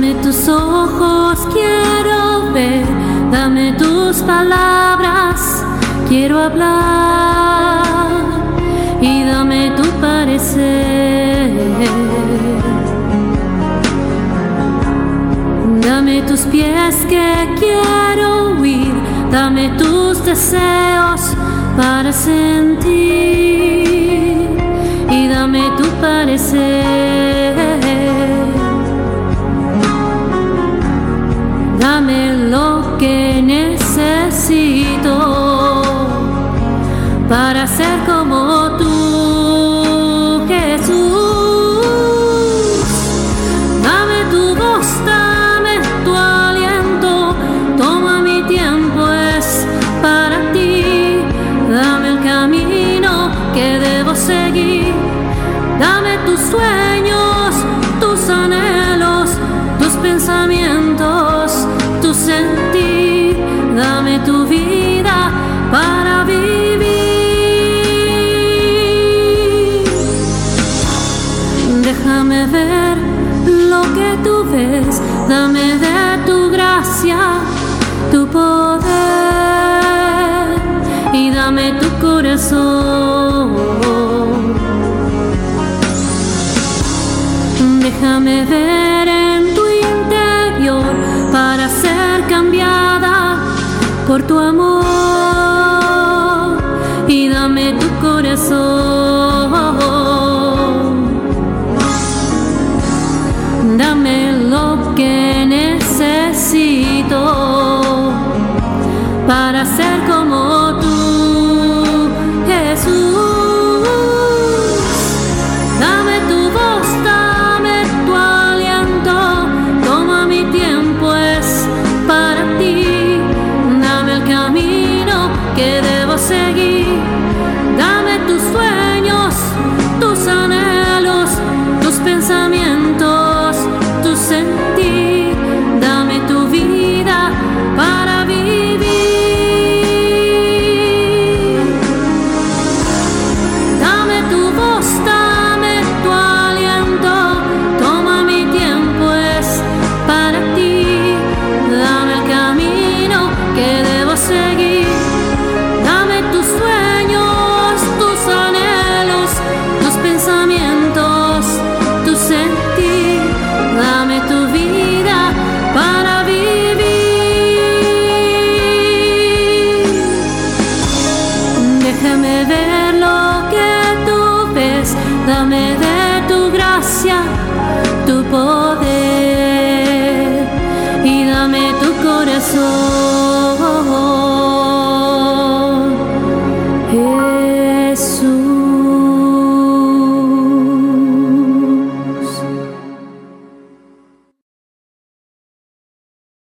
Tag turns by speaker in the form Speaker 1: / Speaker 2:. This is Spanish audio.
Speaker 1: Dame tus ojos, quiero ver, dame tus palabras, quiero hablar y dame tu parecer. Dame tus pies que quiero oír, dame tus deseos para sentir y dame tu parecer. Ser como tú, Jesús. Dame tu voz, dame tu aliento, toma mi tiempo, es para ti. Dame el camino que debo seguir, dame tus sueños, tus anhelos, tus pensamientos, tu sentir, dame tu vida ver lo que tú ves, dame de tu gracia, tu poder y dame tu corazón. Déjame ver en tu interior para ser cambiada por tu amor y dame tu corazón. Que necesito para ser como tú, Jesús.